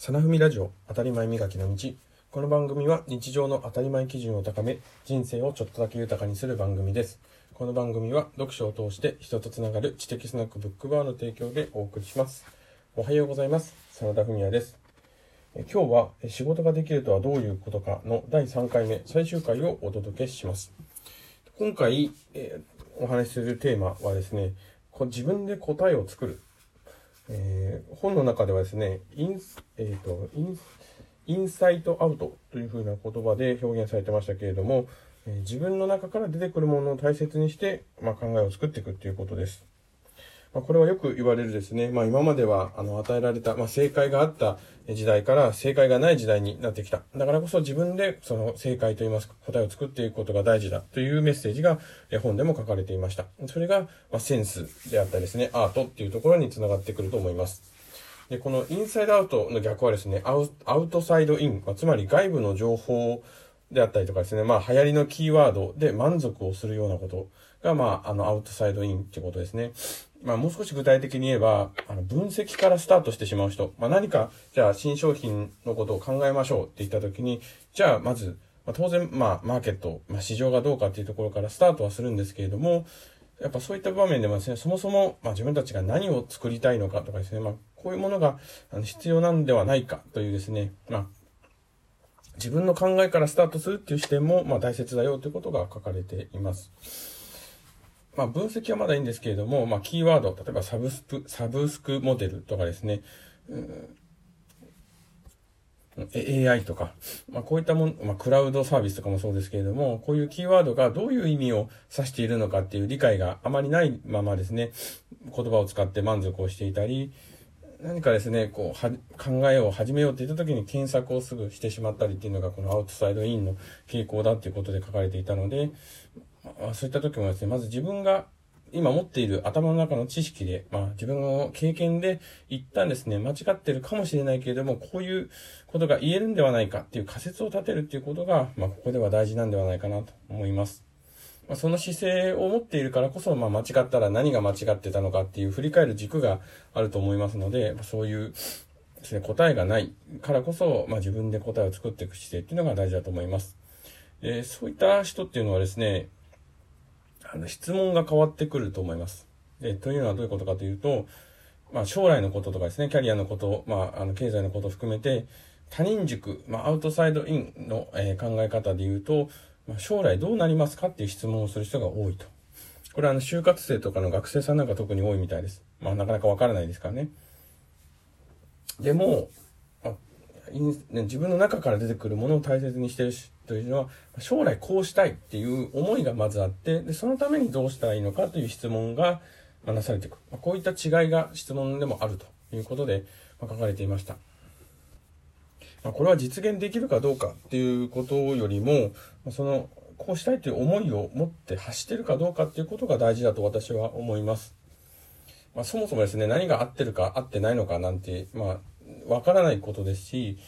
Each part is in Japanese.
サナフミラジオ当たり前磨きの道。この番組は日常の当たり前基準を高め人生をちょっとだけ豊かにする番組です。この番組は読書を通して人とつながる知的スナックブックバーの提供でお送りします。おはようございます。真田文也です。今日は仕事ができるとはどういうことかの第3回目最終回をお届けします。今回、えお話しするテーマはですねこ自分で答えを作る。えー本の中ではですね、インス、えっ、と、イン、 inside out というふうな言葉で表現されてましたけれども、えー自分の中から出てくるものを大切にして、まあ、考えを作っていくっていうことです。まあ、これはよく言われるですね、まあ、今まではあの与えられた、まあ、正解があった時代から正解がない時代になってきた。だからこそ自分でその正解といいますか答えを作っていくことが大事だというメッセージが本でも書かれていました。それが、ま、センスであったりですね、アートっていうところにつながってくると思います。で、このインサイドアウトの逆はですね、アウアウトサイドイン、まつまり外部の情報であったりとかですね、まあ流行りのキーワードで満足をするようなことが、まああのアウトサイドインってことですね。まあもう少し具体的に言えば、あの分析からスタートしてしまう人、まあ何か、じゃあ新商品のことを考えましょうって言った時に、じゃあまず、まあ、当然、まあマーケット、まあ市場がどうかっていうところからスタートはするんですけれども、やっぱそういった場面でもですね、そもそも、まあ、自分たちが何を作りたいのかとかですね、まあ、こういうものがあの必要なんではないかというですね、まあ、自分の考えからスタートするっていう視点も、まあ、大切だよということが書かれています。まあ、分析はまだいいんですけれども、まあ、キーワード、例えばサブスク、サブスクモデルとかですね、え AI とか、まあ、こういったもの、まあ、クラウドサービスとかもそうですけれども、こういうキーワードがどういう意味を指しているのかっていう理解があまりないままですね、言葉を使って満足をしていたり、何かですね、こう、は、考えを始めようって言った時に検索をすぐしてしまったりっていうのが、このアウトサイドインの傾向だっていうことで書かれていたので、そういった時もですね、まず自分が今持っている頭の中の知識で、まあ自分の経験で一旦ですね、間違ってるかもしれないけれども、こういうことが言えるんではないかっていう仮説を立てるっていうことが、まあここでは大事なんではないかなと思います。まあ、その姿勢を持っているからこそ、まあ間違ったら何が間違ってたのかっていう振り返る軸があると思いますので、そういうですね、答えがないからこそ、まあ自分で答えを作っていく姿勢っていうのが大事だと思います。そういった人っていうのはですね、あの質問が変わってくると思います。で、というのはどういうことかというと、まあ将来のこととかですね、キャリアのこと、まああの経済のことを含めて、他人軸、まあアウトサイドインの、えー考え方で言うと、まあ、将来どうなりますかっていう質問をする人が多いと。これはあの就活生とかの学生さんなんか特に多いみたいです。まあなかなかわからないですからね。でも、あ自分の中から出てくるものを大切にしてるしというのは、将来こうしたいっていう思いがまずあって、で、そのためにどうしたらいいのかという質問がなされていく。まこういった違いが質問でもあるということで、書かれていました。まこれは実現できるかどうかっていうことよりも、その、こうしたいという思いを持って発してるかどうかっていうことが大事だと私は思います。まあ、そもそもですね、何が合ってるか合ってないのかなんて、まあ、わからないことですし、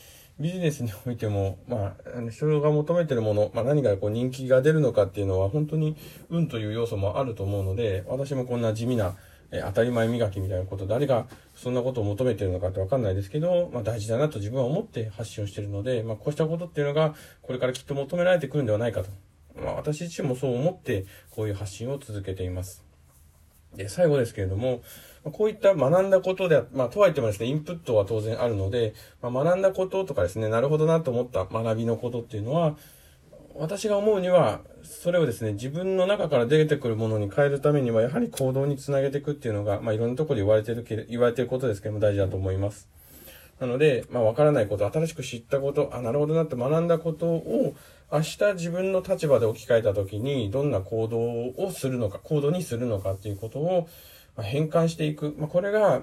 ビジネスにおいても、まあ、あの人が求めてるもの、まあ、何がこう人気が出るのかっていうのは本当に運という要素もあると思うので、私もこんな地味な、え当たり前磨きみたいなこと、誰がそんなことを求めてるのかってわかんないですけど、まあ、大事だなと自分は思って発信をしてるので、まあ、こうしたことっていうのが、これからきっと求められてくるんではないかと。まあ、私自身もそう思って、こういう発信を続けています。で、最後ですけれども、こういった学んだことで、まあ、とはいってもですね、インプットは当然あるので、まあ、学んだこととかですね、なるほどなと思った学びのことっていうのは、私が思うには、それをですね、自分の中から出てくるものに変えるためには、やはり行動につなげていくっていうのが、まあ、いろんなところで言われてるけ、言われてることですけども、大事だと思います。なので、まあ、わからないこと、新しく知ったこと、あ、なるほどなって学んだことを、明日自分の立場で置き換えたときに、どんな行動をするのか、行動にするのかっていうことを、変換していく。まあ、これが、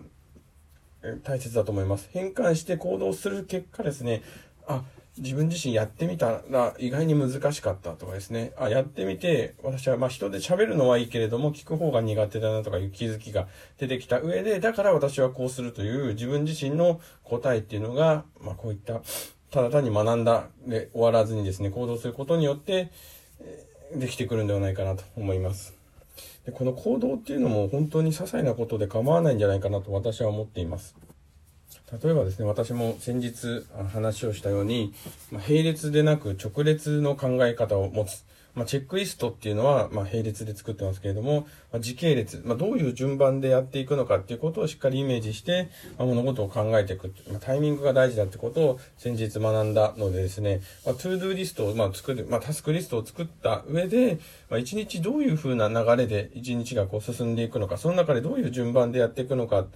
大切だと思います。変換して行動する結果ですね、あ、自分自身やってみたら意外に難しかったとかですね。あ、やってみて、私はまあ人で喋るのはいいけれども、聞く方が苦手だなとかいう気づきが出てきた上で、だから私はこうするという自分自身の答えっていうのが、まあこういった、ただ単に学んだで終わらずにですね、行動することによって、できてくるんではないかなと思います。でこの行動っていうのも本当に些細なことで構わないんじゃないかなと私は思っています。例えばですね、私も先日話をしたように、並列でなく直列の考え方を持つ。まあ、チェックリストっていうのは、まあ、並列で作ってますけれども、まあ、時系列、まあ、どういう順番でやっていくのかっていうことをしっかりイメージして、まあ、物事を考えていく。まあ、タイミングが大事だってことを先日学んだのでですね、まあ、 to do リストを、まあ、作る、まあ、タスクリストを作った上で、まあ、一日どういう風な流れで一日がこう進んでいくのか、その中でどういう順番でやっていくのか、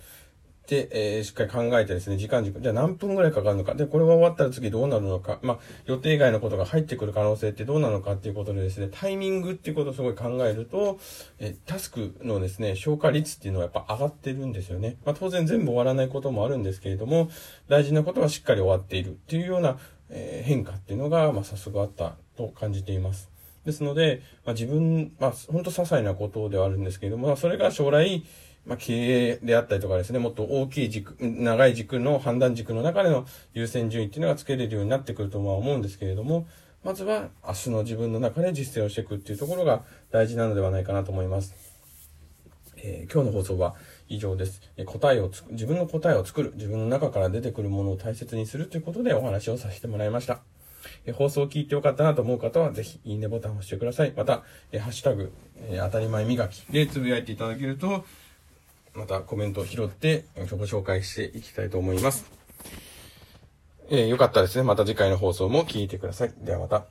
で、えー、しっかり考えてですね、時間軸、じゃあ何分ぐらいかかるのか。で、これが終わったら次どうなるのか。まあ、予定外のことが入ってくる可能性ってどうなのかっていうことでですね、タイミングっていうことをすごい考えると、えタスクのですね、消化率っていうのはやっぱ上がってるんですよね。まあ、当然全部終わらないこともあるんですけれども、大事なことはしっかり終わっているっていうような、えー、変化っていうのが、まあ、早速あったと感じています。ですので、まあ、自分、まあ、本当些細なことではあるんですけれども、それが将来、まあ、経営であったりとかですね、もっと大きい軸、長い軸の判断軸の中での優先順位っていうのがつけれるようになってくるとは思うんですけれども、まずは明日の自分の中で実践をしていくっていうところが大事なのではないかなと思います。えー、今日の放送は以上です。え答えをつ、自分の答えを作る、自分の中から出てくるものを大切にするということでお話をさせてもらいました。え放送を聞いてよかったなと思う方は、ぜひ、いいねボタンを押してください。また、えハッシュタグ、え当たり前磨きでつぶやいていただけると、またコメントを拾ってご紹介していきたいと思います。えー、よかったらですね。また次回の放送も聞いてください。ではまた。